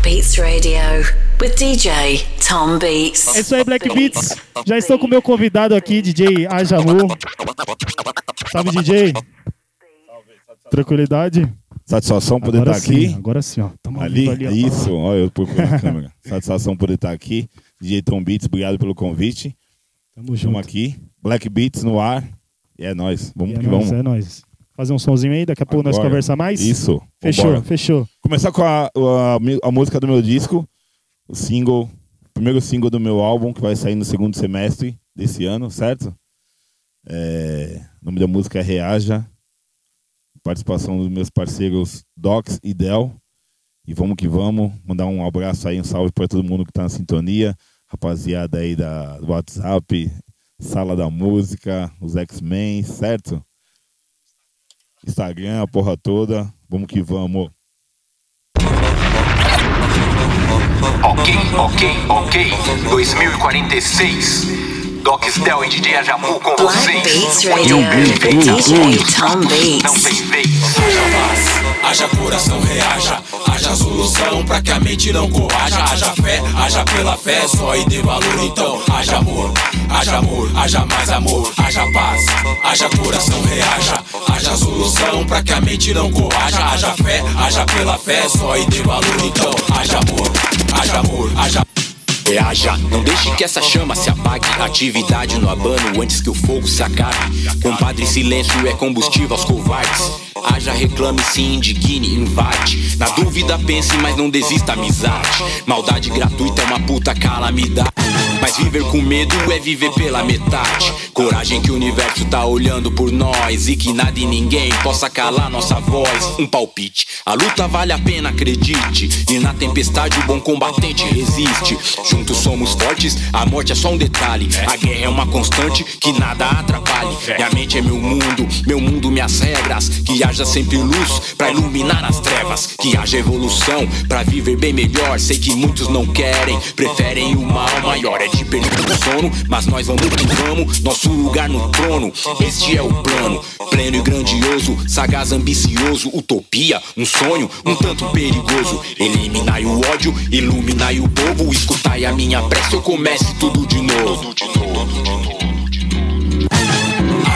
Black Beats Radio with DJ Tom Beats. É isso aí, Black Beats. Já estou com o meu convidado aqui, DJ Ajamu. Salve, DJ. Tranquilidade? Satisfação poder Agora estar sim, aqui. Agora sim, ó. Tamo Ali, vivo ó. isso, olha eu câmera. Satisfação poder estar aqui. DJ Tom Beats, obrigado pelo convite. Tamo junto. Estamos aqui. Black Beats no ar. E é nóis. Vamos E que é nóis, vamos. é nóis. Fazer um sonzinho aí, daqui a pouco nós Agora. conversar mais? Isso. Fechou, vambora. fechou. Começar com a, a, a música do meu disco, o single, o primeiro single do meu álbum, que vai sair no segundo semestre desse ano, certo? É, o nome da música é Reaja. Participação dos meus parceiros Docs e Del. E vamos que vamos. Mandar um abraço aí, um salve para todo mundo que tá na sintonia. Rapaziada aí da, do WhatsApp, Sala da Música, os X-Men, certo? Instagram, a porra toda. Vamos que vamos. Ok, ok, ok. 2046. Doc Stel e DJ Ajamu com Black vocês. Beats Radio with DJ Tom Não Beats. tem vez. Haja paz, haja coração, reaja. Haja solução pra que a mente não coaja. Haja fé, haja pela fé, só e dê valor então. Haja amor, haja amor, haja mais amor. Haja paz, haja coração, reaja. Haja solução pra que a mente não coaja. Haja fé, haja pela fé, só e dê valor então. Haja amor, haja amor, haja. Reaja, não deixe que essa chama se apague. Atividade no abano antes que o fogo se acabe. Compadre, silêncio é combustível aos covardes. Haja, reclame, se indigne, invade. Na dúvida, pense, mas não desista, amizade. Maldade gratuita é uma puta calamidade. Mas viver com medo é viver pela metade. Coragem que o universo tá olhando por nós. E que nada e ninguém possa calar nossa voz. Um palpite. A luta vale a pena, acredite. E na tempestade o bom combatente resiste. Juntos somos fortes, a morte é só um detalhe. A guerra é uma constante que nada atrapalhe. Minha mente é meu mundo, meu mundo, minhas regras. Que haja sempre luz pra iluminar as trevas. Que haja evolução pra viver bem melhor. Sei que muitos não querem, preferem o mal maior. É de perder o sono, mas nós vamos que vamos. Nosso lugar no trono, este é o plano. Pleno e grandioso, sagaz, ambicioso. Utopia, um sonho, um tanto perigoso. Eliminai o ódio, iluminai o povo. Escutai a minha prece, eu comece tudo de novo.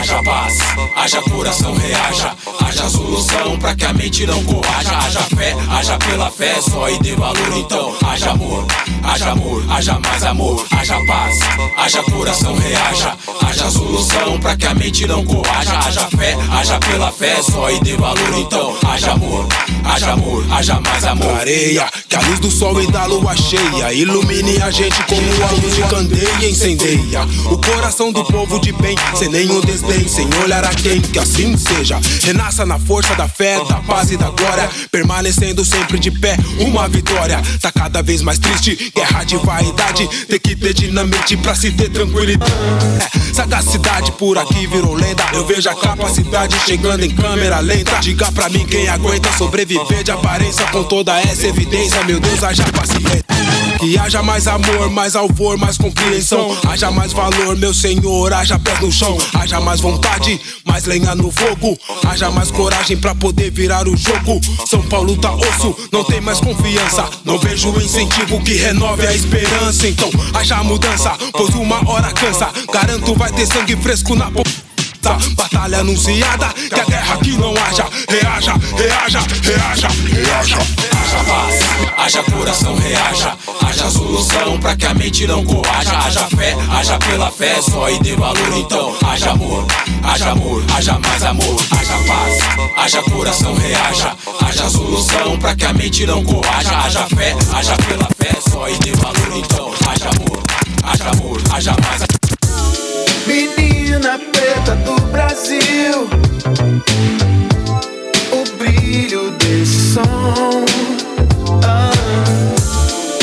Haja paz, haja coração, reaja. Haja solução pra que a mente não coaja. Haja fé, haja pela fé, só e dê valor então. Haja amor, haja amor, haja mais amor. Haja paz, haja coração, reaja. Haja solução pra que a mente não coaja. Haja fé, haja pela fé, só e dê valor então. Haja amor, haja amor, haja mais amor. areia, que a luz do sol e da lua cheia ilumine a gente como a luz de candeia incendeia o coração do povo de bem, sem nenhum desdém, sem olhar a quem, que assim seja. Renasça na força da fé, da paz e da glória, permanecendo sempre de pé, uma vitória. Tá cada vez mais triste, guerra de vaidade, tem que ter dinamite pra se ter tranquilidade. É, sagacidade por aqui virou lenda, eu vejo a capacidade chegando em câmera lenta. Diga pra mim quem aguenta sobreviver de aparência com toda essa evidência, meu Deus, haja paciência. Que haja mais amor, mais alvor, mais compreensão. Haja mais valor, meu senhor, haja pés no chão. Haja mais vontade, mais lenha no fogo. Haja mais coragem pra poder virar o jogo. São Paulo tá osso, não tem mais confiança. Não vejo incentivo que renove a esperança. Então, haja mudança, pois uma hora cansa. Garanto vai ter sangue fresco na boca. Batalha anunciada, que a guerra aqui não haja. Reaja, reaja, reaja, reaja. Haja paz, haja coração, reaja. Haja solução pra que a mente não coaja. Haja fé, haja pela fé, só e dê valor então. Haja amor, haja amor, haja mais amor. Haja paz, haja coração, reaja. Haja solução pra que a mente não coaja. Haja fé, haja pela fé, só e dê valor então. Haja amor, haja amor, haja mais amor. Menina preta do Brasil, o brilho desse som ah,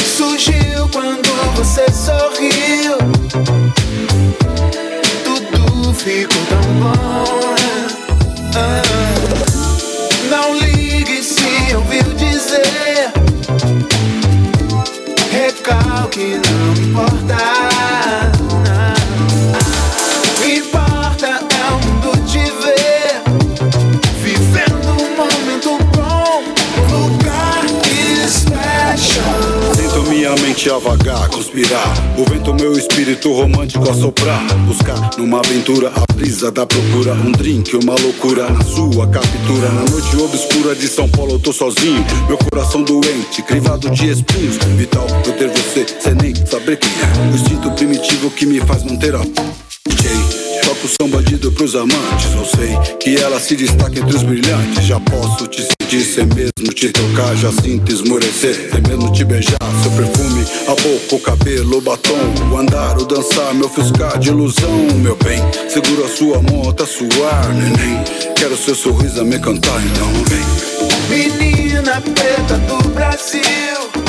surgiu quando você sorriu. Tudo ficou tão bom. Ah, não ligue se ouviu dizer. Recalque, não importa. Mente a vagar, conspirar. O vento, meu espírito romântico a soprar. Buscar numa aventura a brisa da procura. Um drink, uma loucura na sua captura. Na noite obscura de São Paulo eu tô sozinho. Meu coração doente, crivado de espinhos. Vital eu ter você, sem nem saber quem é. O instinto primitivo que me faz manter a. DJ. Toco som bandido pros amantes. Eu sei que ela se destaca entre os brilhantes. Já posso te sentir sem mesmo te tocar. Já sinto esmorecer, sem mesmo te beijar. Seu perfume, a boca, o cabelo, o batom. O andar, o dançar, me ofuscar de ilusão. Meu bem, segura a sua mão até suar, neném. Quero seu sorriso a me cantar, então vem. Menina preta do Brasil.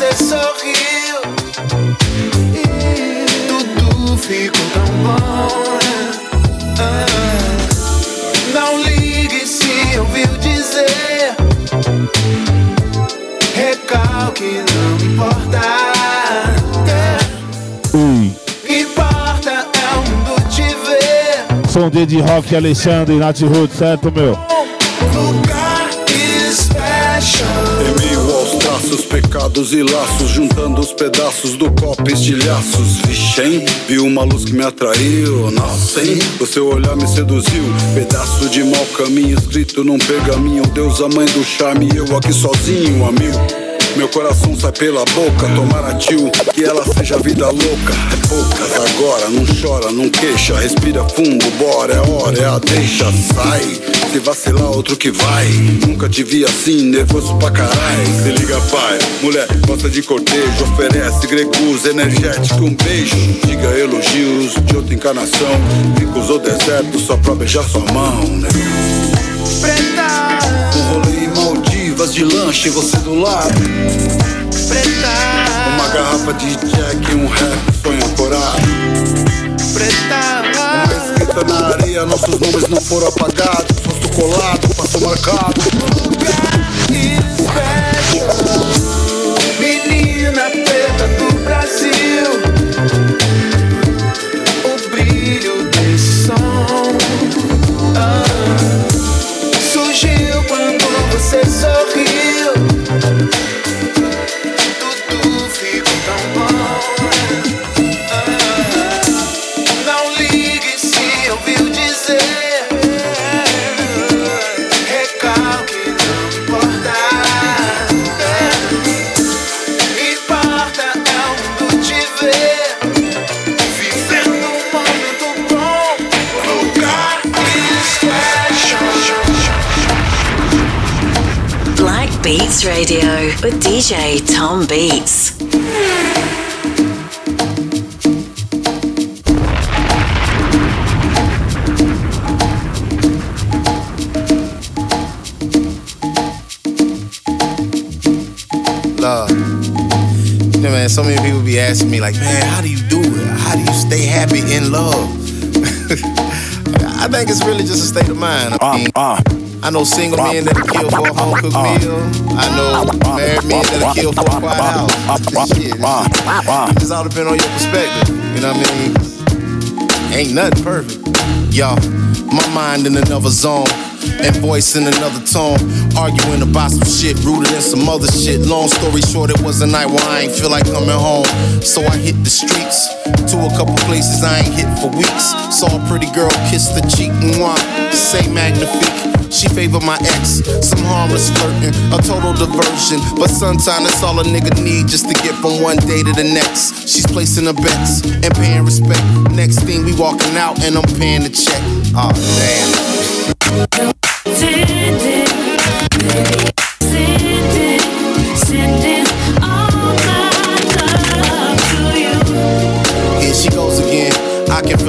Você sorriu. E tudo ficou tão bom. Ah, não ligue se ouviu dizer. Recalque, não importa. Importa é o mundo te ver. Som de rock Alexandre, Nath Hood, certo, meu? Lugar special. Traços, pecados e laços, juntando os pedaços do copo, estilhaços. Vichem, vi uma luz que me atraiu. Hein? O seu olhar me seduziu. Pedaço de mau caminho escrito num pergaminho. Deus, a mãe do charme, eu aqui sozinho, a mil. Meu coração sai pela boca, tomara tio, que ela seja vida louca. É poucas agora, não chora, não queixa, respira fundo, bora, é hora, é a deixa, sai. Se vacilar, outro que vai. Nunca te vi assim, nervoso pra caralho. Se liga, pai, mulher, gosta de cortejo, oferece gregos, energético, um beijo. Diga elogios de outra encarnação. Ricos ou deserto, só pra beijar sua mão, né? Preta, Maldivas de lanche, você do lado. preta, Uma garrafa de Jack, um rap, sonho ancorado. preta. Uma escrita na areia, nossos nomes não foram apagados. Rosto colado, passou marcado. Radio with DJ Tom Beats. love. You know, man, so many people be asking me, like, man, how do you do it? How do you stay happy in love? I think it's really just a state of mind. I uh, mean, uh. I know single men that'll kill for a home cooked uh, uh, meal. I know uh, married men that'll kill for a quiet house. Shit, it just all depends on your perspective. You know what I mean? Ain't nothing perfect. Y'all, my mind in another zone. And voice in another tone, arguing about some shit rooted in some other shit. Long story short, it was a night where I ain't feel like coming home. So I hit the streets to a couple places I ain't hit for weeks. Saw a pretty girl kiss the cheek, and mwah, say magnifique. She favored my ex, some harmless flirting, a total diversion. But sometimes that's all a nigga need just to get from one day to the next. She's placing her bets and paying respect. Next thing we walking out and I'm paying the check. Ah, oh damn.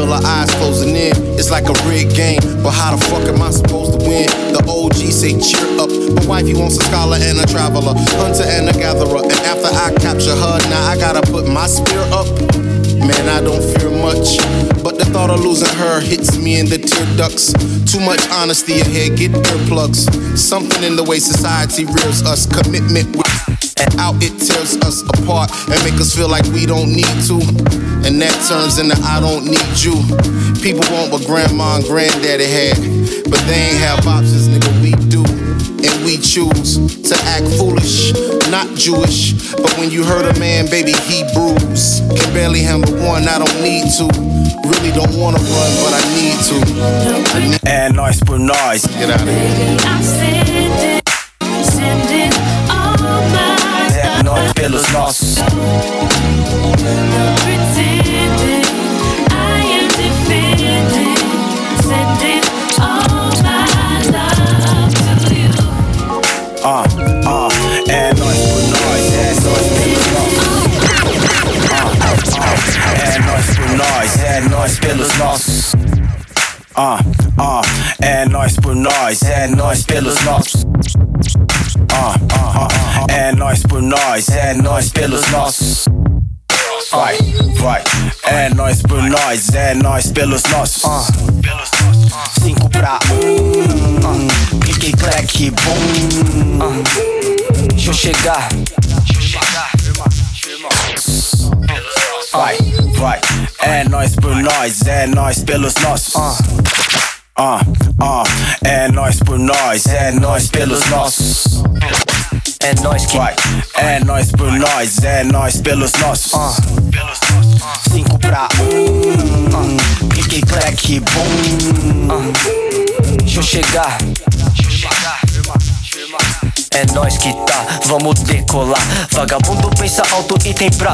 Feel her eyes closing in. It's like a rigged game, but how the fuck am I supposed to win? The OG say cheer up, but wifey wants a scholar and a traveler, hunter and a gatherer. And after I capture her, now I gotta put my spear up. Man, I don't fear much, but the thought of losing her hits me in the tear ducts. Too much honesty ahead, get earplugs. Something in the way society rears us, commitment out it tears us apart and make us feel like we don't need to. And that turns into I don't need you. People want what grandma and granddaddy had, but they ain't have options, nigga. We do. And we choose to act foolish, not Jewish. But when you hurt a man, baby, Hebrews. Can barely handle one, I don't need to. Really don't wanna run, but I need to. É nós por nós. Get out of here. Ah, ah, é nós por nós, é nós pelos nossos. Ah, ah, é nós por nós, é nós pelos nossos. Ah, ah, é nós por nós, é nós pelos nossos. Ah, ah, é nós por nós, é nós pelos nossos. Vai, vai, é nós por nós, é nós pelos nossos. Cinco pra um, clique, clack, bum. Ah, deixa eu chegar. Vai, vai, é nós por nós, é nós pelos nossos. Ah, ah, é nós por nós, é nós pelos nossos. É nós que vai, é nós por nós, é nós pelos nossos. Cinco pra um, clique, clack, bum. Deixa eu chegar. É nós que tá, vamos decolar. Vagabundo pensa alto e tem pra.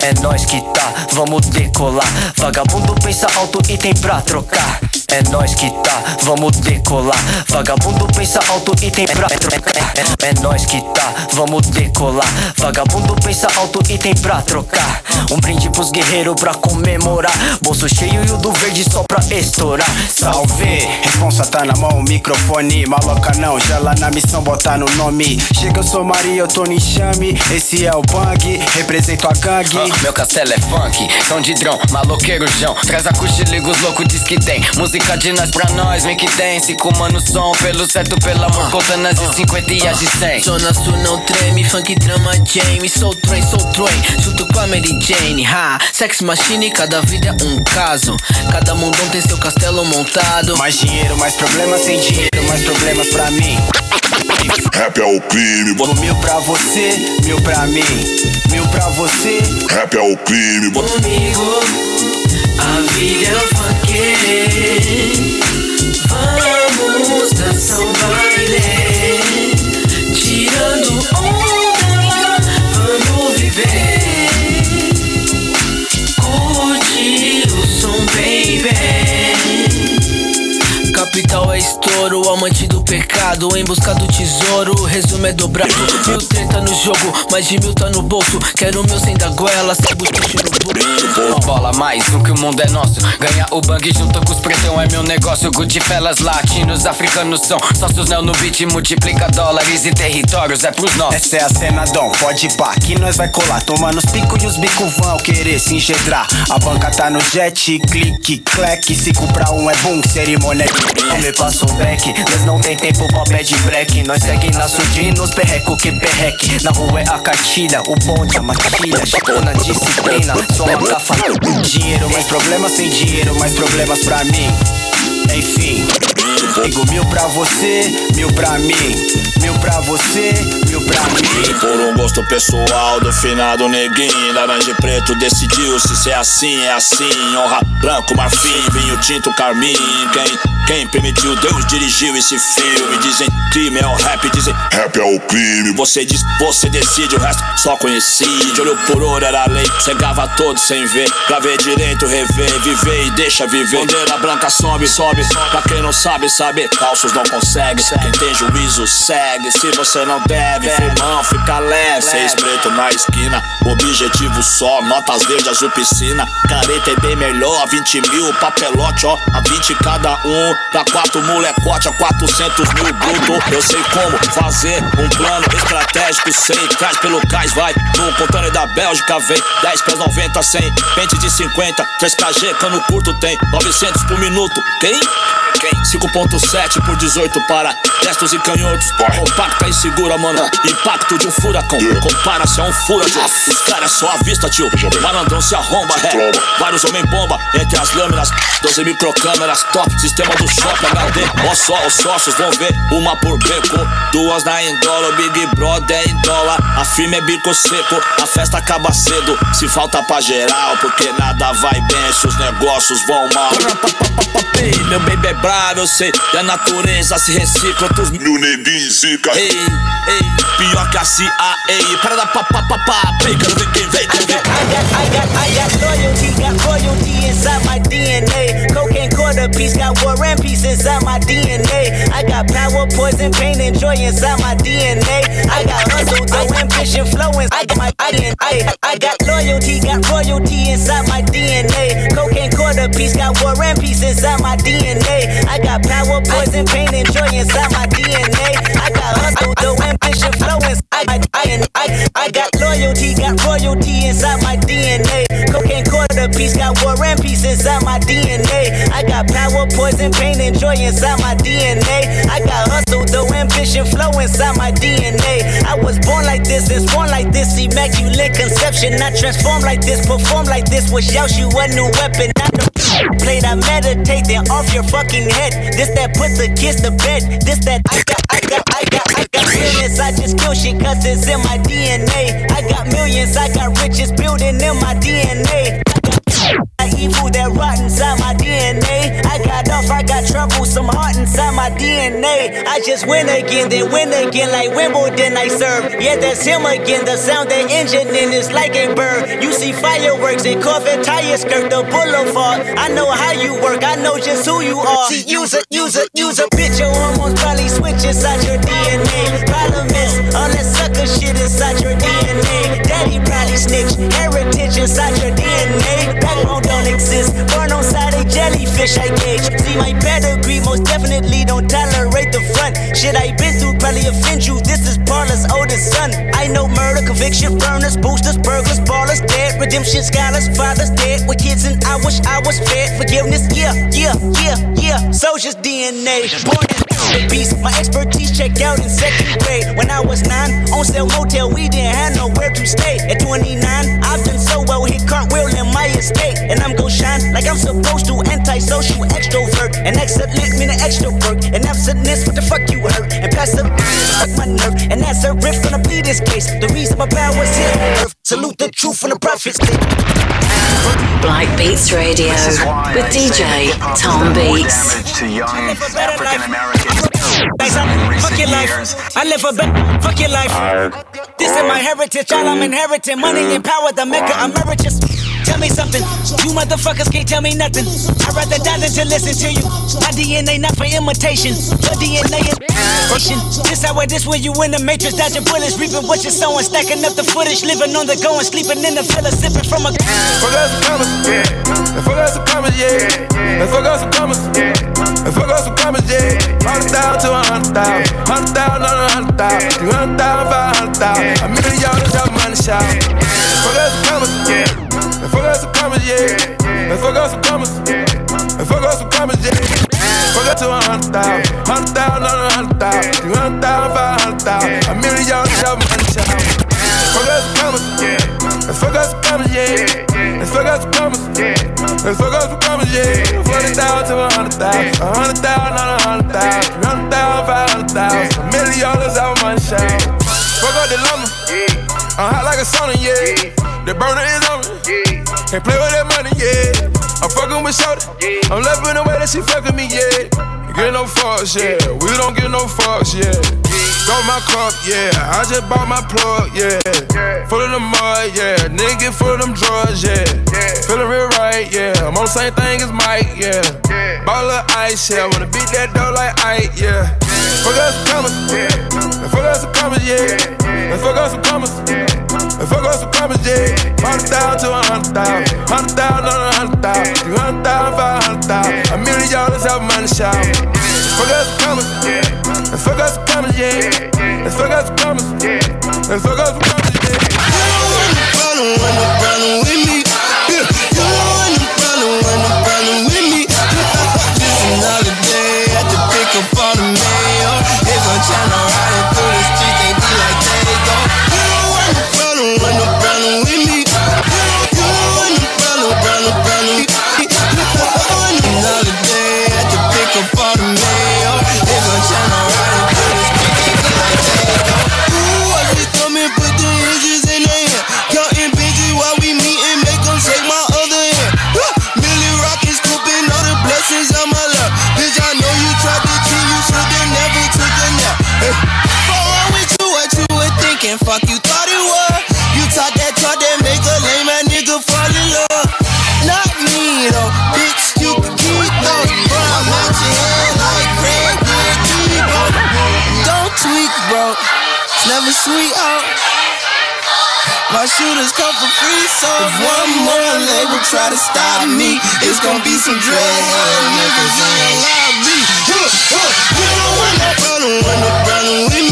É nós que tá, vamos decolar. Vagabundo pensa alto e tem pra trocar. É nós que tá, vamos decolar. Vagabundo pensa alto e tem pra trocar. É, é nós que tá, vamos decolar. Vagabundo pensa alto e tem pra trocar. Um brinde pros guerreiros pra comemorar. Bolso cheio e o do verde só pra estourar. Salve! Responsa tá na mão, microfone. Maloca não, já lá na missão botar no nome. Chega, eu sou Maria, eu tô no enxame. Esse é o Bang, represento a gangue. Ah, meu castelo é funk, som de drão, maloqueiro chão. Traz a cuxa e liga os loucos, diz que tem. Música de nós pra nós, vem que dance. Comando som, pelo certo, pelo amor. Contando as de 50 e as de 100. Zona Sul não treme, funk trama James Sou train, sou train, junto com a Mary Jane Ha, sex machine, cada vida é um caso Cada mundão tem seu castelo montado Mais dinheiro, mais problemas, sem dinheiro, mais problemas pra mim. Rap é o crime, bota Mil pra você, mil pra mim. Mil pra você, rap é o crime, Comigo, a vida é um Vamos dançar um baile Estouro, amante do pecado Em busca do tesouro, o resumo é dobrado Mil treta no jogo, mais de mil tá no bolso Quero meu sem da goela, sem butuche no bolso Bola mais do que o mundo é nosso. Ganhar o bang junto com os pretão é meu negócio. Goodfellas, latinos, africanos são sócios, não no beat. Multiplica dólares e territórios, é pros nossos. essa é a cena, Dom. Pode pá, que nós vai colar. Tomando os picos e os bicos vão querer se engendrar. A banca tá no jet, clique, clack. Cinco pra um é boom, cerimônia. Não me passa um back, nós não tem tempo pra pé de break. Nós segue na surdina, nos perreco que perreque. Na rua é a cartilha, o bonde, a matilha. Chegou na disciplina, sou uma gafa. Dinheiro, mais problemas, sem dinheiro, mais problemas pra mim. Enfim, digo mil pra você, mil pra mim. Mil pra você, mil pra mim. Por um gosto pessoal do finado neguinho Laranja e preto decidiu se ser assim, é assim Honra branco, marfim, vinho tinto, carmim Quem, quem permitiu, Deus dirigiu esse filme. Dizem crime é o rap, dizem rap é o crime. Você diz, você decide, o resto só conheci De olho por olho era lei, cegava todo sem ver. Gravei direito, rever, viver e deixa viver. Bandeira branca sobe, sobe, pra quem não sabe, saber Falsos não consegue, quem tem juízo segue. Se você não deve, irmão, fica leve. Seis preto na esquina, objetivo só Notas verdes, azul piscina. Careta é bem melhor, 20 mil papelote, ó. A 20 cada um, pra quatro molecote A 400 mil bruto Eu sei como fazer um plano estratégico Sei, traz pelo cais, vai No container da Bélgica vem 10 pés 90, 100 Pente de 50, 3KG, cano curto tem 900 por minuto, quem? Quem? 5.7 por 18 para destros e canhotos. Compacta e segura, mano. Impacto de um furacão. Compara-se a um furacão. Os caras só à vista, tio. Malandrão se arromba, ré. Vários homem bomba entre as lâminas. 12 microcâmeras, top. Sistema do shopping HD. Ó só, os sócios vão ver. Uma por beco. Duas na Indola. O Big Brother em dólar. A firma é bico seco. A festa acaba cedo. Se falta pra geral, porque nada vai bem se os negócios vão mal. Meu baby é bravo, eu sei. E a natureza se recicla. Outros mil neguinhos zica. Ei, ei, pior que a CIA. Para da papapá, quero ver quem vem, quero ver. I got, I got, I got loyalty, got royalty inside my DNA. Cocaine quarter piece, got war and peace inside my DNA. I got power, poison, pain, and joy inside my DNA. I got hustle, though ambition, flowing. I got my, I, I, I got loyalty, got royalty inside my DNA. Cocaine quarter piece, got war and peace inside my DNA. I got power, poison, pain, and joy inside my DNA. I got hustle, though ambition, flowing. I, I, I, I, I got loyalty, got royalty inside my DNA. Quarter got war and peace inside my DNA. I got power, poison, pain, and joy inside my DNA. I got hustle, though ambition, flow inside my DNA. I was born like this, and born like this, immaculate conception. I transform like this, perform like this, wish out you a new weapon. I know Played, I meditate, then off your fucking head. This that put the kids to bed. This that I got, I got, I got, I got feelings. I just kill shit cause it's in my DNA. I got millions, I got riches building in my DNA. I evil that rot inside my DNA. I got off, I got trouble, some heart inside my DNA. I just win again, then win again, like Wimbledon I serve. Yeah, that's him again. The sound that engine in is like a bird. You see fireworks and Corvette tires skirt the boulevard. I know how you work, I know just who you are. See, use a, use a, use a bitch, your hormones probably switch inside your DNA. Problem all that sucker shit inside your DNA. Daddy probably snitch, heritage inside your DNA. Backbone don't exist, born on side a jellyfish, I gauge. See my pedigree, most definitely don't tolerate the front. Shit I been through probably offend you. This is Paula's oldest son. I know murder, conviction, burners, boosters, burglars, ballers, dead, redemption, scholars, fathers dead with kids, and I wish I was fed. Forgiveness, yeah, yeah, yeah, yeah. Soldier's DNA, born in beast. My expertise checked out in second grade. When I was nine, on sale motel, we didn't have nowhere to stay. At 29, I've done so well, hit cartwheel in my estate. And I'm gon' shine like I'm supposed to. Antisocial extrovert. And excellent meaning extra work. And absentness, what the fuck you hurt? And passive, fuck my nerve. And that's a riff gonna be this case. The reason my power's here on earth. Salute the truth from the prophets. Black Beats Radio with DJ Tom Beats. to young African Americans. Fuck your life. I live a better. Fuck your life. This is my heritage. All I'm inheriting. Money and power. The maker emeritus. Tell me something. You motherfuckers can't tell me nothing. I'd rather die than to listen to you. My DNA not for imitation. Your DNA is imitation. This how it is when you in the matrix. Dodging bullets. Reaping what you're sowing. Stacking up the footage. Living on the go and sleeping in the villa. Sipping from a. Fuck us some commas, yeah. And fuck us some commas, yeah. Fuck us some commas, yeah. Fuck us some commas, yeah. Hundred thousand to a hundred thousand, hundred thousand on a hundred thousand, three hundred thousand, five hundred thousand. A million dollars out money shot. Fuck us some commas, yeah. And fuck us some commas, yeah. And fuck us some commas. And fuck us some commas, yeah. Fuck us to a hundred thousand, hundred thousand a hundred thousand, three hundred thousand, five hundred thousand. A million out money shot. Fuck us some commas, yeah. And fuck us some commas, yeah. And fuck us some commas, yeah. And fuck us some commas, yeah. Forty thousand to a hundred thousand, a hundred thousand on a hundred thousand, three hundred thousand, five hundred thousand, a million dollars out money shot. Fuck up the lumber, I'm hot like a sauna, yeah. The burner is on me, can't play with that money, yeah. I'm fucking with Shorty, I'm loving the way that she fucking me, yeah. Get no fucks, yeah. We don't get no fucks, yeah. Got my cup, yeah. I just bought my plug, yeah. Full of the mud, yeah. Nigga full of them drugs, yeah. Feeling real right, yeah. I'm on the same thing as Mike, yeah. Ball of ice, yeah. Wanna beat that dough like Ike, yeah. Fuck us some commas. And fuck us some commas, yeah. And fuck us some commas, and fuck us some commas, yeah. Hundred thousand to a hundred thousand, hundred thousand on a hundred thousand, three hundred thousand, five hundred thousand, a million dollars out money shop. Fuck us some commas, and fuck us some commas, yeah. And fuck us some commas, and fuck us some commas, yeah. Shalom. fuck you thought it was. You taught that talk that make a lame ass nigga fall in love. Not me though, bitch, you can keep those. but I'm out your head like Craig Tebow. Don't tweak, bro. Never sweet out. My shooters come for free, so if one more label try to stop me, it's gonna be some dread niggas in the lobby. Huh, huh, you know when I'm running, when I'm running with me.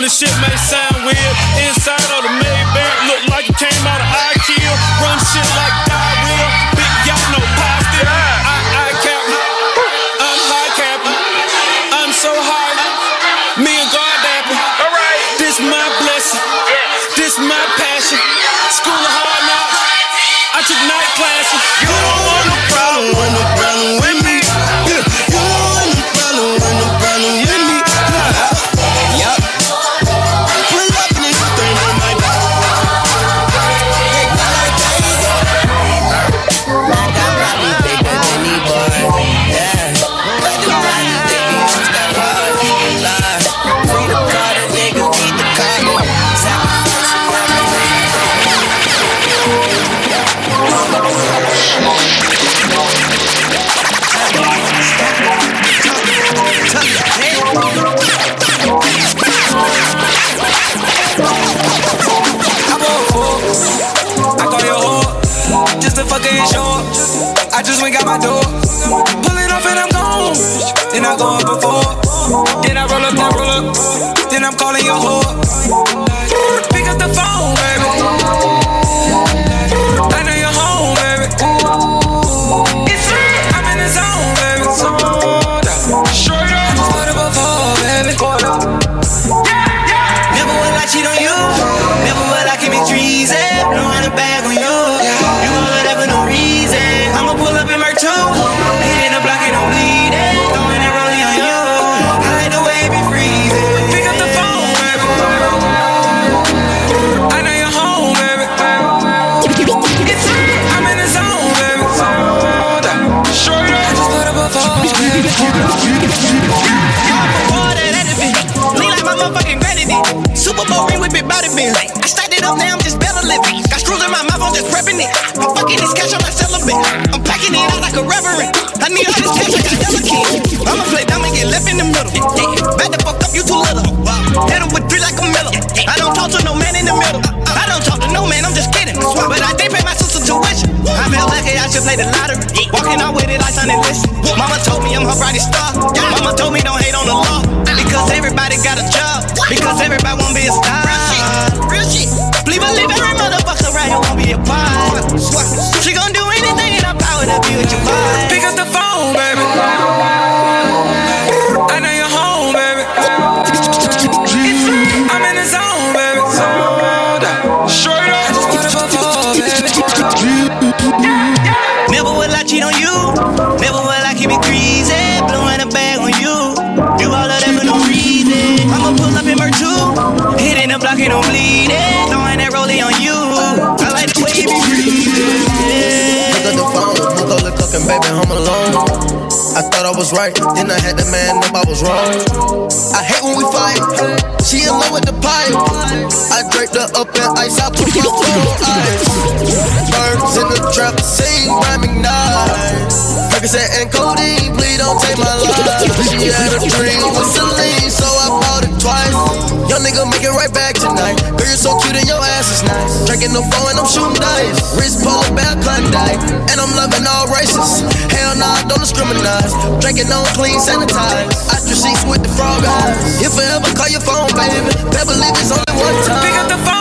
Of this shit may sound weird. Inside of the Maybach, look just repping it. I'm fucking this cash on my celibate. I'm packing it out like a reverend. I need all this cash like a delicate. I'ma play dumb and get left in the middle. Bad the fuck up, you too little. Hit him with three like a miller. I don't talk to no man in the middle. I don't talk to no man, I'm just kidding. But I did pay my sister tuition. I feel lucky I should play the lottery. Walking out with it like Sunday listen. Mama told me I'm her brightest star. Mama told me don't hate on the law. Because everybody got a job. Because everybody won't be a star. Real shit. Believe I live it around, you won't be a part. She gon' do I thought I was right, then I had the man up, I was wrong. I hate when we fight, she in love with the pipe. I draped her up in ice, I put my phone on ice. Birds in the trap, sing rhyming nights. Percocet and Cody, please don't take my life. She had a dream with Celine, so I bought it twice. Young nigga, make it right back tonight. Girl, you're so cute and your ass is nice. Drinking the phone and I'm shooting dice. Wrist pole, bad Klondike, and I'm loving all races don't discriminate. Drinking on clean, sanitized. Ostrich seats with the frog eyes. If ever call your phone, baby. never leave, it's only one time. Pick up the phone.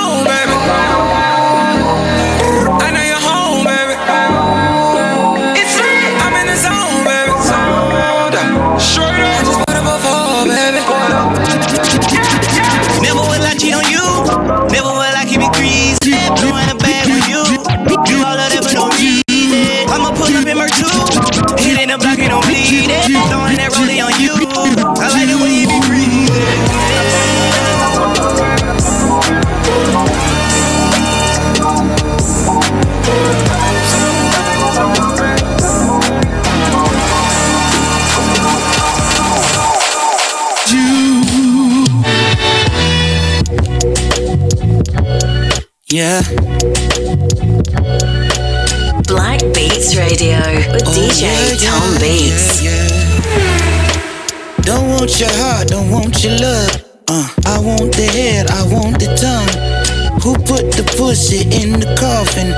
Don't want your love. Uh, I want the head, I want the tongue. Who put the pussy in the coffin?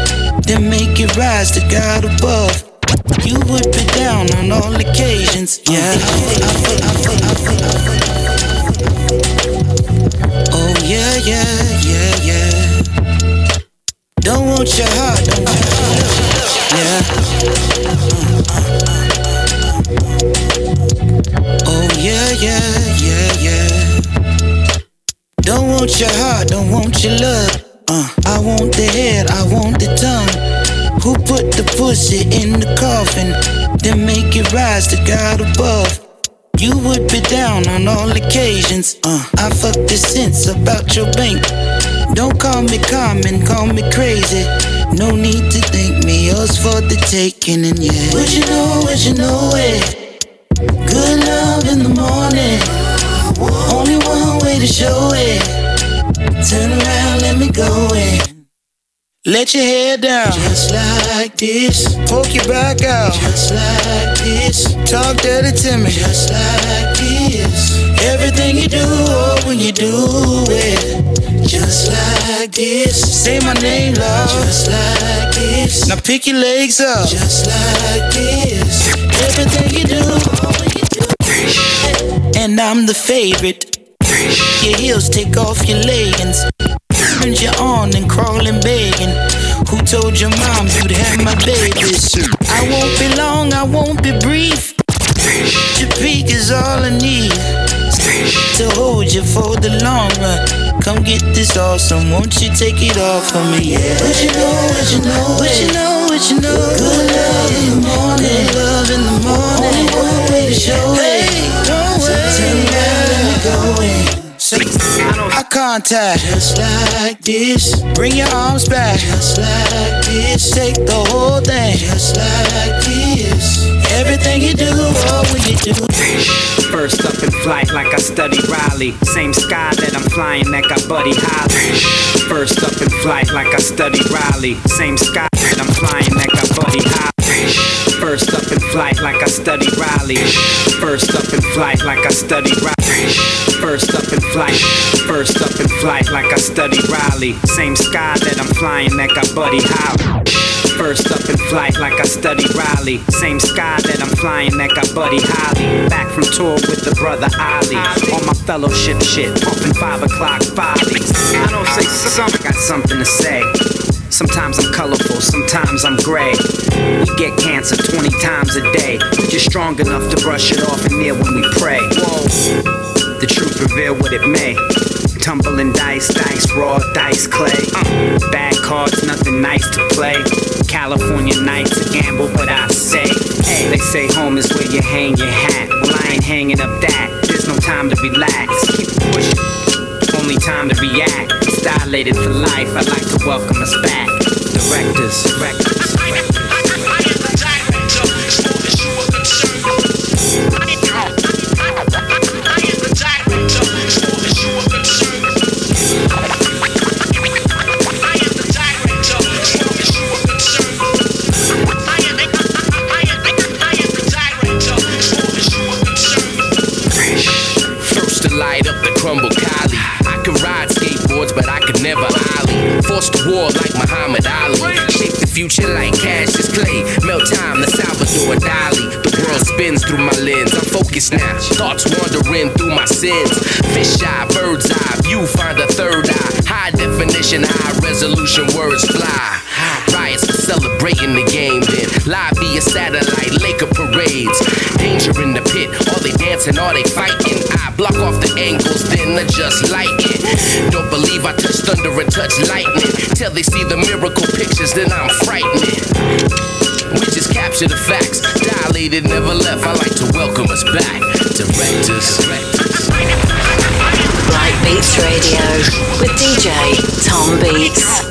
Then make it rise to God above. Want your heart, don't want your love. Uh, I want the head, I want the tongue. Who put the pussy in the coffin? Then make it rise to God above. You would be down on all occasions. Uh, I fuck the sense about your bank. Don't call me common, call me crazy. No need to thank me, yours for the taking, and yeah. Would you know, would you know it? Good love in the morning. Only one way to show it. Turn around, let me go in. Let your hair down, just like this. Poke your back out, just like this. Talk dirty to me, just like this. Everything you do, oh, when you do it, just like this. Say my name loud, just like this. Now pick your legs up, just like this. Everything you do, oh, when you do it. And I'm the favorite. Your heels take off your leggings. Turns you on and crawling begging. Who told your mom you'd have my babies? I won't be long, I won't be brief. Your peak is all I need to hold you for the long run. Come get this awesome, won't you take it off of me? Yeah. What you know, what you know, what you know, what you know. Good love in the morning, good love in the morning. Only one way to show it. Eye contact, just like this. Bring your arms back, just like this. Take the whole thing, just like this. Everything you do, oh, when you do. First up in flight like I study Riley. Same sky that I'm flying that got Buddy Holly. First up in flight like I study Riley. Same sky that I'm flying that got Buddy Holly. Flight like I study Riley. First up in flight like I study Riley. First up in flight. First up in flight like I study Riley. Same sky that I'm flying that got Buddy Holly. First up in flight like I study Riley. Same sky that I'm flying that got Buddy Holly. Back from tour with the brother Ali. On my fellowship shit, pumping five o'clock follies. I don't say something, I got something to say. Sometimes I'm colorful, sometimes I'm gray. We get cancer 20 times a day. Just strong enough to brush it off and kneel when we pray. Whoa, the truth reveal what it may. Tumbling dice, dice raw, dice clay. Uh, bad cards, nothing nice to play. California nights, a gamble, but I say, hey, they say home is where you hang your hat. Well, I ain't hanging up that. There's no time to relax. Keep pushing only time to react. Dilated for life. I'd like to welcome us back. Directors, directors. Thoughts wandering through my sins. Fish eye, bird's eye. You find a third eye. High definition, high resolution words fly. Riots for celebrating the game, then live via satellite, Laker parades. Danger in the pit, are they dancing, are they fighting? I block off the angles, then adjust lighting. Don't believe I touch thunder and touch lightning. Till they see the miracle pictures, then I'm frightening. We just capture the facts, dilated, never left. I like to welcome us back. Directors, Black Beats Radio with DJ Tom Beats.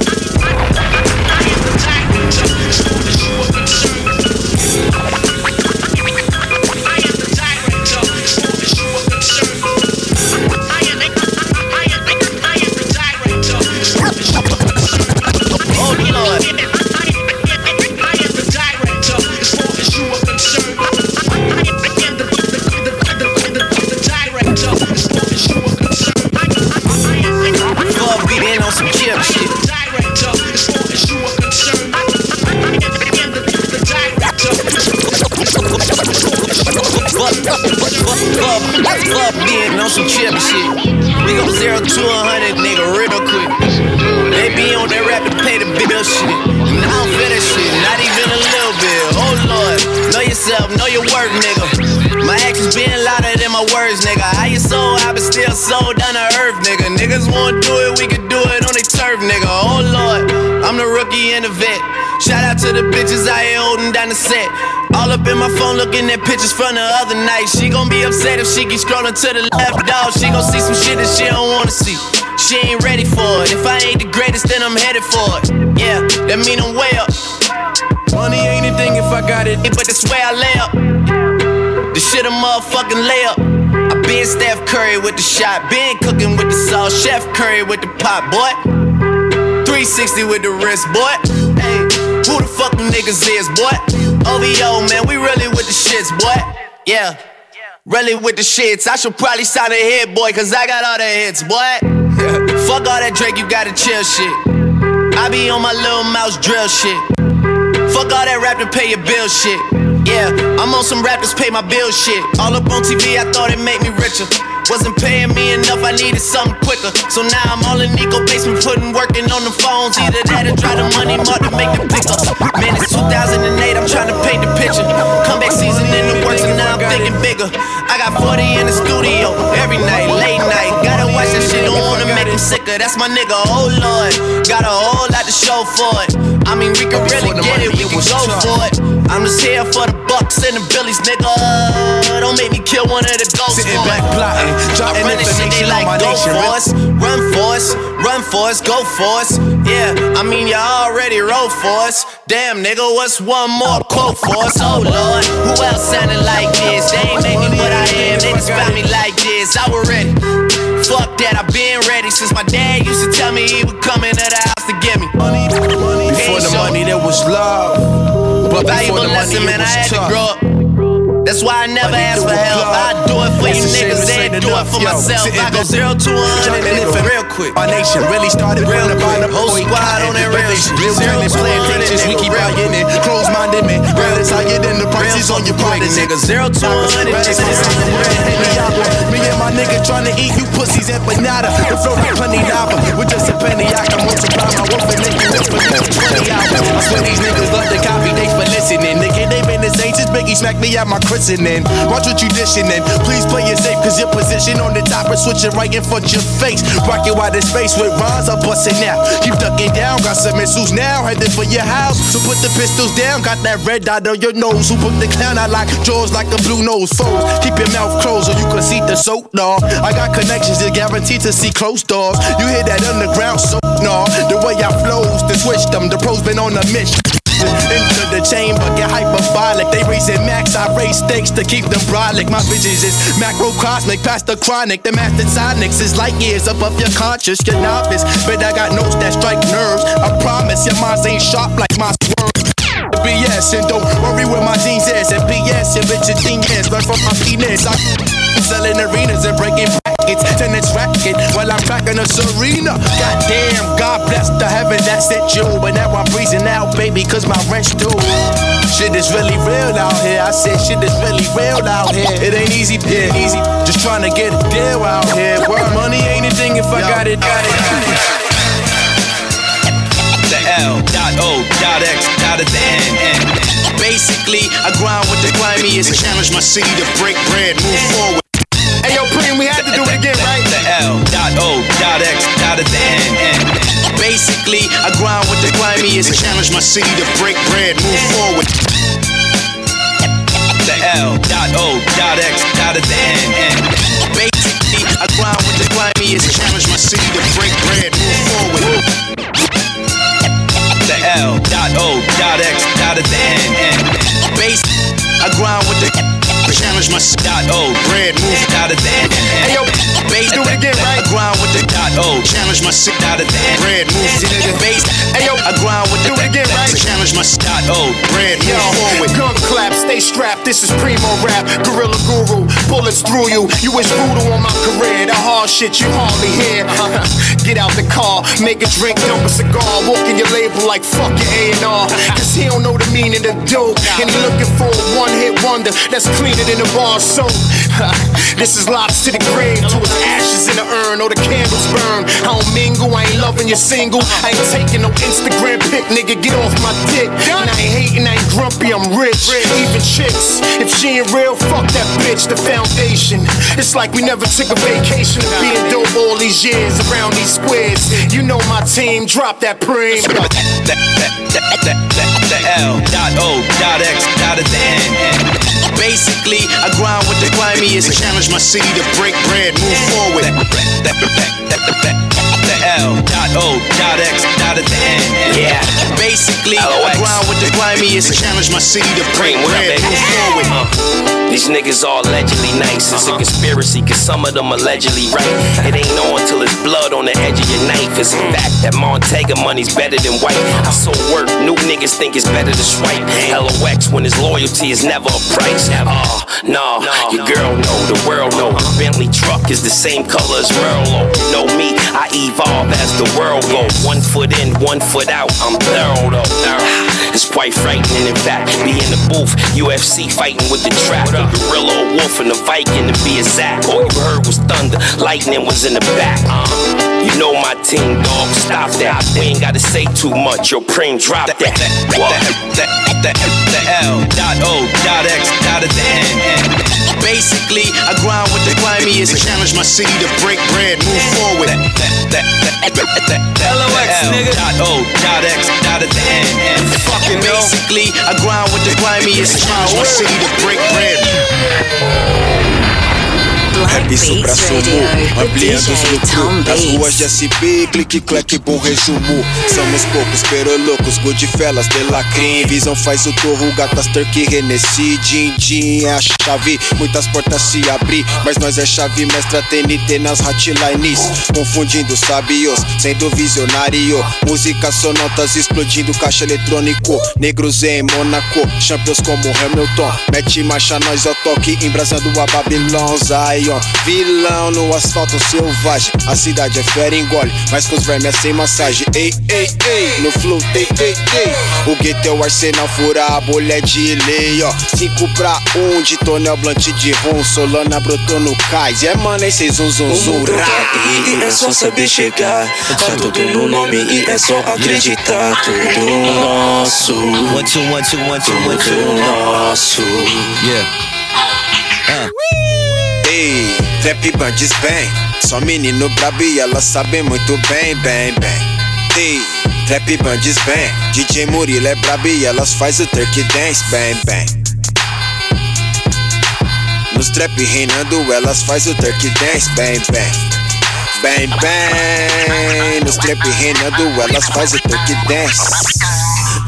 Fuck, fuck being on some chip shit. We go zero to a hundred, nigga, real quick. They be on that rap to pay the bill shit. And I don't feel that shit, not even a little bit. Oh lord, know yourself, know your worth, nigga. My actions being louder than my words, nigga. How you sold, I been still sold down to earth, nigga. Niggas won't do it, we can do it on they turf, nigga. Oh lord, I'm the rookie and the vet. Shout out to the bitches I here holding down the set. All up in my phone looking at pictures from the other night. She gon' be upset if she keep scrolling to the left, dog. She gon' see some shit that she don't wanna see. She ain't ready for it. If I ain't the greatest, then I'm headed for it. Yeah, that mean I'm way up. Money ain't a thing if I got it, but that's where I lay up. The shit a motherfucking layup. I been Steph Curry with the shot, been cooking with the sauce, Chef Curry with the pot, boy. 360 with the wrist, boy. Hey, who the fuck them niggas is, boy? OVO, man, we really with the shits, boy. Yeah, really with the shits. I should probably sign a hit, boy, cause I got all the hits, boy. fuck all that Drake, you gotta chill shit. I be on my Lil Mouse drill shit. Fuck all that rap to pay your bill shit. Yeah, I'm on some rappers pay my bill shit. All up on TV, I thought it made me richer. Wasn't paying me enough, I needed something quicker. So now I'm all in Nico basement, putting working on the phones. Either that or try the money mark to make the pickups. Man, it's 2008, I'm trying to paint the picture. Comeback season in the works, and now I'm thinking bigger. I got 40 in the studio every night, late night. Gotta watch that shit, don't wanna make him sicker. That's my nigga, oh lord. Got a whole lot to show for it. I mean, we can really get it, we can go for it. I'm just here for the bucks and the billies, nigga. Don't make me kill one of the ghosts. Sitting back plotting, dropping run this shit, they information on like my go nation. for us, run for us, run for us, go for us. Yeah, I mean you already wrote for us. Damn nigga, what's one more quote for us? Oh lord, who else sounding like this? They ain't make me what I am, they just found me like this. I was ready. Fuck that, I've been ready since my dad used to tell me he would come into the house to get me. Before the money, there was love. Before Valuable lesson, man, I had to grow up. That's why I never ask for help. I do it for you a shame niggas, they do it for yo. myself. Sitting I go zero to a hundred, And if it- real quick. Our nation really started Real quick. Whole squad on that real Real shit. Zero to hundred, plantations, we keep real buying it. Close-minded men, real as I get in the prices on your products. nigga. Zero to a hundred, Me and my nigga tryna eat you pussies empanada. The flow like plenty lava. With just a penny, I can multiply my work and make you live for the next 20 hours. I swear these niggas love to copy, they listening. Nigga, they been same since Biggie smacked me at my christening. Watch what you dishing in. Please play it safe, cause your position on the top is switching right in front your face. Rockin' wide in space with rhymes, I'm busting out. Keep ducking down, got some missiles now, headed for your house. So put the pistols down, got that red dot on your nose. Who put the clown out like jaws like a blue nose foes? Keep your mouth closed so you can see the soap, dog. I got connections that guaranteed to see close doors. You hear that underground soap, nah. The way I flows, the switch them, the pros been on a mission. Into the chamber. They raising max, I raise stakes to keep them brolic. My bitches is macrocosmic, past the chronic. The master sonics is light years above your conscious, your novice. But I got notes that strike nerves. I promise your minds ain't sharp like my swerve. BS and don't worry where my jeans is. And BS, your bitch, your thing is. Learn from my penis. I selling arenas and breaking brackets. Tenants racket while I'm cracking a serena. Goddamn, God bless the heaven that sent you. But now I'm freezing out, baby, cause my rent's due. Shit is really real out here. I said shit is really real out here. It ain't easy, yeah, easy. Just trying to get a deal out here. Word money ain't a thing if I got it, got it, got it. The L dot O dot X dot the end. End. Basically, I grind with the grimiest. Challenge my city to break bread, move forward. Hey yo, Preem, we had to do it again, right? The L dot O dot X dot at the end. end. Basically, I grind with the grimiest. Challenge my city to break bread, move forward. The L dot O dot X dot at the end. end. Basically, I grind with the grimiest. Challenge my city to break bread, move forward. The L dot O dot X dot at the end. end. Base, I grind with the Challenge my dot O bread, move dot at the end. Hey yo, Base, do it again, right? I grind with the dot O. Challenge my out of that. Bread, move. Base. Hey, yo, I grind with the do it again, right? Challenge my out O. Bread, move forward. gun clap, stay strapped. This is primo rap, gorilla guru. Bullets through you. You wish voodoo on my career. The hard shit you hardly hear. Get out the car, make a drink, dump a cigar. Walk in your label like fuck your A&R. Cause he don't know the meaning of dope. And he looking for a one hit wonder that's cleaner than a bar soap. this is lots to the grave, to his ashes in the urn or the candles burn. I don't mingle, I ain't loving you single. I ain't taking no Instagram pic, nigga. Get off my dick. And I ain't hating, I ain't grumpy, I'm rich. Even chicks, if she ain't real, fuck that bitch. The foundation. It's like we never took a vacation being dope all these years around these squares. You know my team, drop that preem. That, that, that, that, that, that, the L, dot O, dot X, dot at the end. Basically, I grind with the grimiest. Challenge my city to break bread, move forward. Yeah. Basically, I grind with the grimiest. Challenge my city to break bread, move forward. These niggas all allegedly nice. It's a conspiracy, cause some of them allegedly right. It ain't on till it's blood on the edge of your knife. It's a fact that Montega money's better than white. I sold work, new niggas think it's better to swipe. LOX when his loyalty is never a price. Oh, uh, no, your girl know, the world know. Bentley truck is the same color as Merlot. Know me, I evolve as the world go. One foot in, one foot out. I'm thorough though. It's quite frightening, in fact. Be in the booth, UFC fighting with the trap. The gorilla, a wolf, and a Viking to be exact. All you heard was thunder, lightning was in the back. Uh, you know my team, dog. Stop that. We ain't gotta say too much. Your preem drop that. What? The, the, the L, dot O, dot X, dot at the end. Basically, I grind with the grimiest. Challenge my city to break bread, move forward. That, that, that, that, that, that, LOX, L, nigga. dot O, dot X, dot at the end. Fucking basically, I grind with the grimiest. Challenge my city to break bread. Black Isso pra Beats sumo, ampliando lucros Tom Nas ruas de SP, clique, claque, bom resumo. Somos poucos, pero loucos, Goodfellas, de lacrim. Visão faz o torro, gatas, turkey, Renesci Din, din, é a chave, muitas portas se abrir Mas nós é chave. Mestra, TNT nas hotlines. Confundindo sabios, sendo visionário. Música sonotas explodindo, caixa eletrônico. Negros em Monaco, champions como Hamilton. Mete marcha, nós ao toque, embrasando a Babilão Zion, vilão no asfalto selvagem. A cidade é fera, engole, mas com os vermes é sem massagem. Ei, ei, ei, no flow, ei, ei, ei. O gueto é o arsenal, fura a bolha é de lei, ó 5 pra 1 um, de tonel blunt de rum. Solana brotou no cais, é mano, esse zum zum zum E é só saber chegar, tá tudo no nome e é só acreditar. Tudo nosso. One, two, one, two, one, two, one, two. Tudo nosso. Yeah. Ei, trap bandes bem. Só menino brabo e elas sabem muito bem, bem, bem. Ei, trap bandes bem. DJ Murilo é brabo e elas faz o turkey dance, bem, bem. Nos trap reinando elas faz o turkey dance, bem, bem. Bem, bem. Nos trap reinando elas faz o turkey dance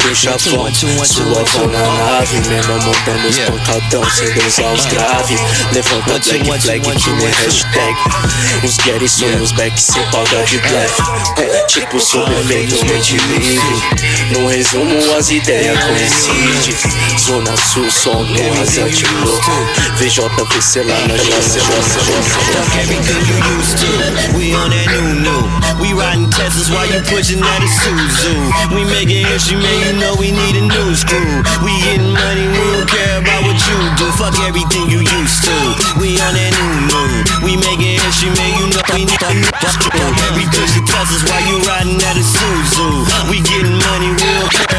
Puxa a fonte, sua na nave. Mesmo montando os pancadão sem usar os grave. Levanta black flag que nem hashtag. Os Gary sonhos back sem pagar de black. É, Tipo sob efeitos mente livre. No resumo as ideias coincidem Zona Sul, som no rasante louco VJVC lá na to. We on that new new. We riding Teslas while you pushing that Isuzu. We making history, man. We need a new screw. We getting money, we don't care about what you do. Fuck everything you used to. We on that new new. We making history, man. You know we need a screw. We pushing Teslas while you riding that Isuzu. We getting money, we don't care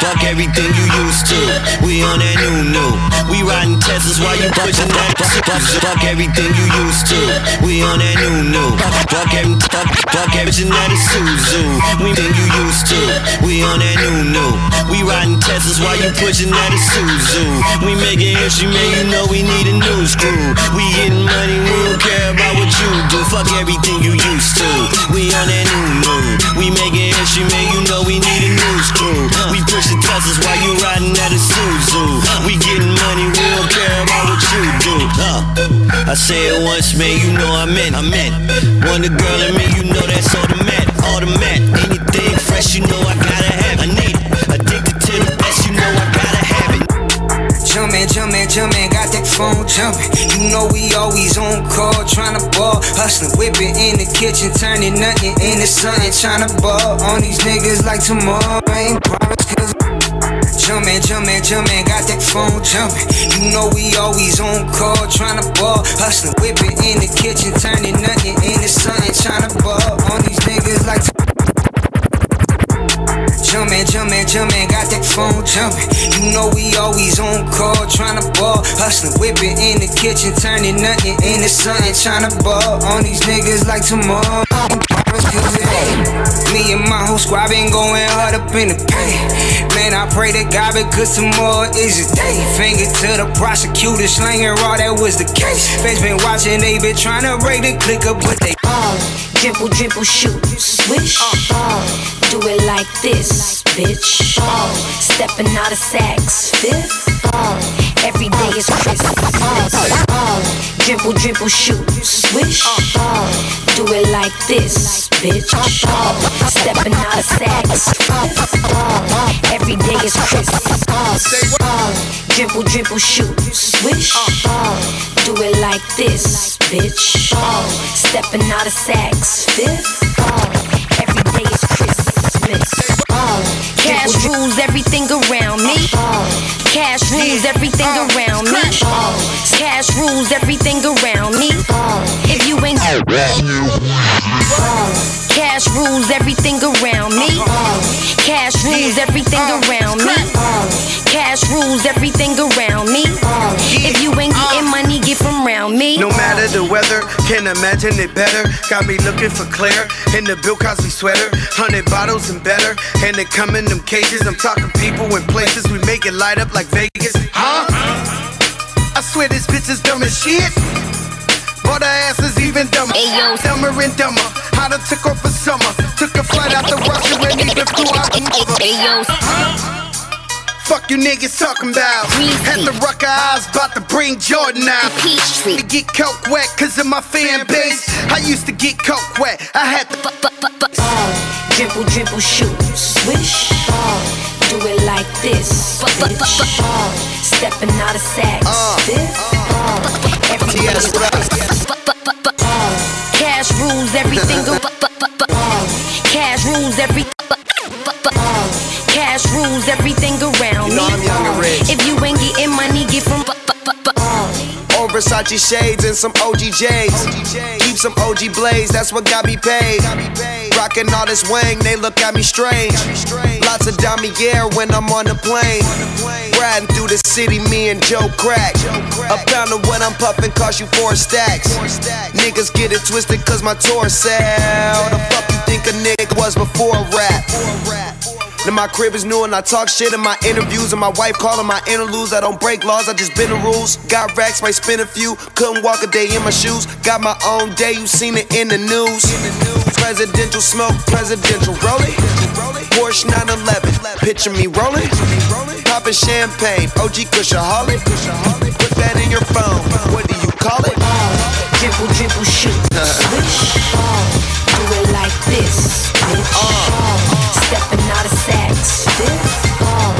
Fuck everything you used to. We on that new new. We riding Teslas while you pushing that Isuzu. Fuck everything you used to. We on that new new. Fuck every fuck fuck everything that Isuzu. We think you used to. We on that new new. We riding Teslas while you pushing that Isuzu. We making history, man. You know we need a new screw. We getting money, we don't care about what you do. Fuck everything you used to. We on that new new. We making history, man. You know we need a new screw. We pushing Teslas while you riding that Isuzu. We getting money, we don't care about what you do. Uh, I say it once, man, you know I meant, I meant. Want a girl in me, you know that's automatic, automatic. Anything fresh, you know I gotta Jumpin', jumpin', jumpin', got that phone jumping. You know we always on call, tryna ball. Hustlin', whippin' in the kitchen, turning nothing into something, tryna ball. On these niggas like tomorrow, ain't promise, cause. Jumpin', jumpin', jumpin', got that phone jumpin'. You know we always on call, tryna ball. Hustlin', whippin' in the kitchen, turning nothing into something, tryna ball. On these niggas like Jumpin', jumpin', jumpin', got that phone jumpin'. You know we always on call, tryna ball. Hustlin', whippin' in the kitchen, turning nothing into something, tryna ball. On these niggas like tomorrow. Me and my whole squad been going hard up in the paint. Man, I pray to God because tomorrow is a day. Finger to the prosecutor, slanging raw, that was the case. Feds been watching, they been trying to break the clicker, but they Ball, dribble, dribble, shoot, swish. Ball, do it like this, bitch. Ball, stepping out of sacks, fifth. Ball, every day is Chris. Ball, ball, dribble, dribble, shoot, swish. Ball, do it like this, bitch. Stepping out of sacks, every day is Chris. Ball, ball, dribble, dribble, shoot, swish. Do it like this, bitch. Stepping out of sacks, fifth. Every day is Christmas. Cash rules everything around me. Ball, uh. uh. cash rules everything around me. Uh. Oh, cash rules everything around me. If you ain't cash rules everything around me. Cash rules everything around me. Cash rules everything around me. If you ain't getting money, get from around me. No matter the weather, can't imagine it better. Got me looking for Claire in the Bill Cosby sweater. Hundred bottles and better, and they come in them cages. I'm talking people and places, we make it light up like Vegas. Huh? I swear this bitch is dumb as shit. But her ass is even dumber. Dumber and dumber. I done took off for summer. Took a flight out to Russia and even flew out to Fuck you niggas talking about. Had the Rucker eyes about to bring Jordan out. To get coke wet cause of my fan base. I used to get coke wet. I had to Ball, dribble, dribble, shoot, swish. Ball, do it like this, bitch. Ball, stepping out of sacks, uh. fifth. Uh. Ball, every day is Christmas. Ball, cash rules everything. cash rules every. Cash rules everything around You know me. I'm young and Ball, rich. if you ain't getting money, get from. Versace shades and some OG J's. Keep some OG blades, that's what got me paid. Rockin' all this wang, they look at me strange. Lots of Damier when I'm on the plane. Riding through the city, me and Joe Crack. A pound of what I'm puffin' cost you four stacks. Niggas get it twisted cause my tour sell. The fuck you think a nigga was before rap? Then my crib is new and I talk shit in my interviews. And my wife calling my interludes. I don't break laws, I just bend the rules. Got racks, might spin a few. Couldn't walk a day in my shoes. Got my own day, you seen it in the news. Presidential smoke, presidential rolling. Porsche 911, picture me rolling. Popping champagne, OG Kushaholic. Put that in your phone, what do you call it? dribble, dribble, shoot. Ball, do it like this, uh. bitch. Stepping Oh,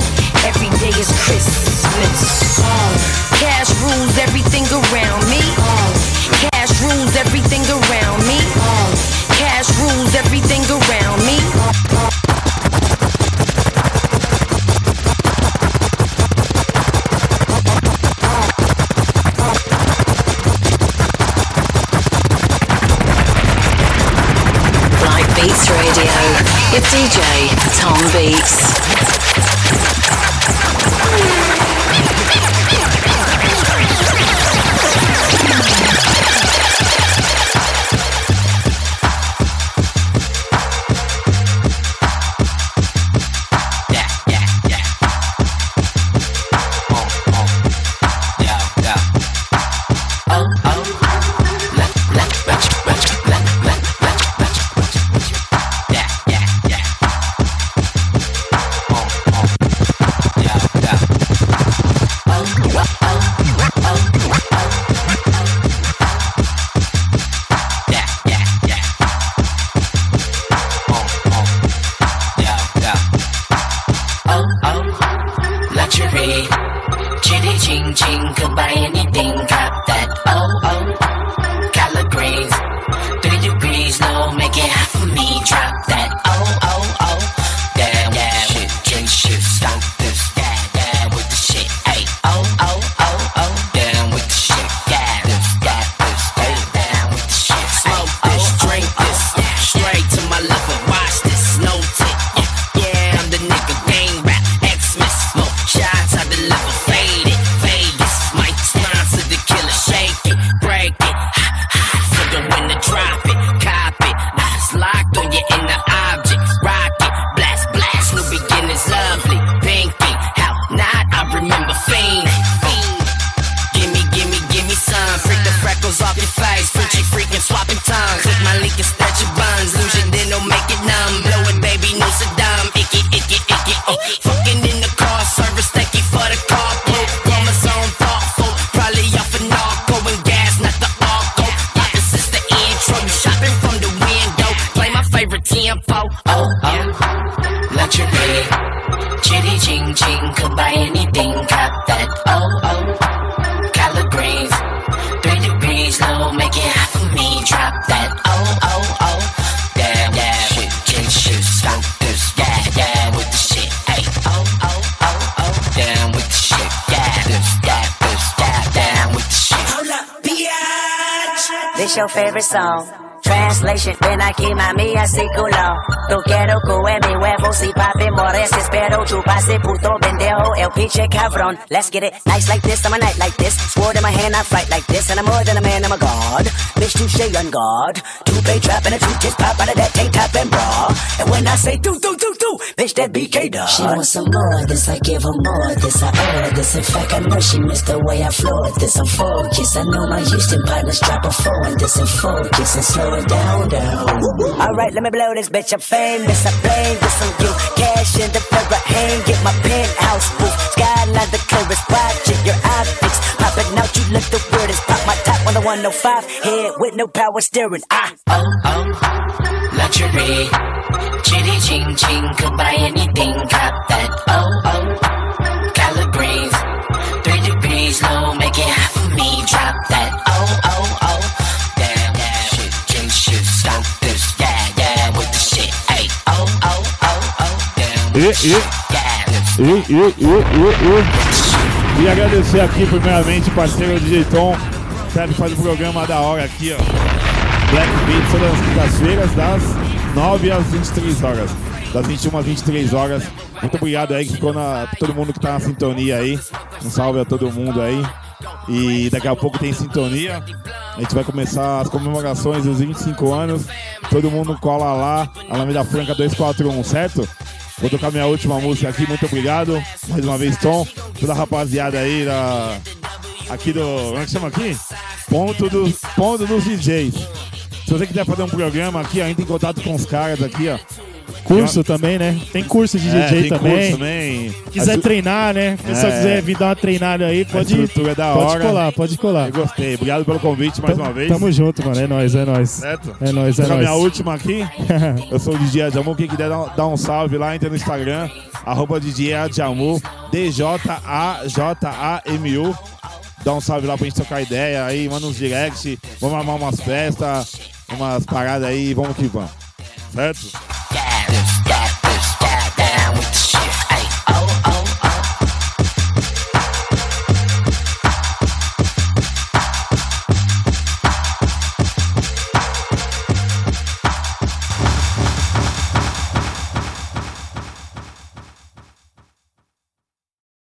every day is Christmas. oh oh. Let your pretty chitty ching ching could buy anything. Cop that oh oh. Color three degrees low, make it hot for me. Drop that oh oh oh. Damn yeah, shit, shit, shit, stomp this. Yeah yeah, with the shit. Hey oh oh oh oh. Damn with the shit. Yeah this, that this, that damn with the shit. Hold up, bitch. This your favorite song. Track Translation, ven aquí mami culo Tú quiero comer mi huevo si papi mores Espero chuparse puto pendejo el pinche cabrón. Let's get it, nice like this, I'm a night like this. Sword in my hand, I fight like this And I'm more than a man, I'm a god. Bitch, touche on guard. Two-pay trap and a two just pop out of that tank top and bra. And when I say do, do, do, do Bitch, that BK dog She wants some more this, I give her more this, I owe her this. In fact, I know she missed the way I flow this. I'm focused. I know my Houston partners drop a four. And this and focus and slow it down, down. Alright, let me blow this bitch, I'm famous. I blame this on you. Cash in the mirror, hand, get my penthouse roof Skyline the clearest, watching your optics. Popping out, you look the weirdest. Pop my top on the 105 Head with no power steering, ah. Oh, oh, luxury. Chitty ching ching, could buy anything, cop that. Oh, oh, greens, three degrees low, make it hot for me, drop that. Oh, E, e, e, e, e, e, e. E agradecer aqui, primeiramente, parceiro DJ Tom, que faz um programa da hora aqui, ó. Black Beat todas as quintas-feiras, das 9 às 23 horas. Das 21 às 23 horas. Muito obrigado aí que ficou na. todo mundo que tá na sintonia aí. Um salve a todo mundo aí. E daqui a pouco tem sintonia. A gente vai começar as comemorações dos 25 anos. Todo mundo cola lá, Alameda Franca 241, certo? Vou tocar minha última música aqui, muito obrigado. Mais uma vez, Tom. Toda a rapaziada aí da. Aqui do. Como é que chama aqui? Ponto, do, ponto dos DJs. Se você quiser fazer um programa aqui, ó, entra em contato com os caras aqui, ó. Curso também, né? Tem curso de É, DJ tem também. curso também. Quiser A- treinar, né? Se pessoal É. quiser vir dar uma treinada aí, pode, é da pode hora. colar, pode colar. Eu gostei. Obrigado pelo convite mais uma vez. Tamo junto, mano. É nóis, é nóis. Certo? É nóis, é a nóis. minha última aqui, eu sou o DJ Adjamu, quem quiser dar, dar um salve lá, entra no Instagram, arroba DJ Adjamu, D-J-A-J-A-M-U. Dá um salve lá pra gente trocar ideia aí, manda uns direct, vamos armar umas festas, umas paradas aí, vamos que vamos. Certo? Yeah, this,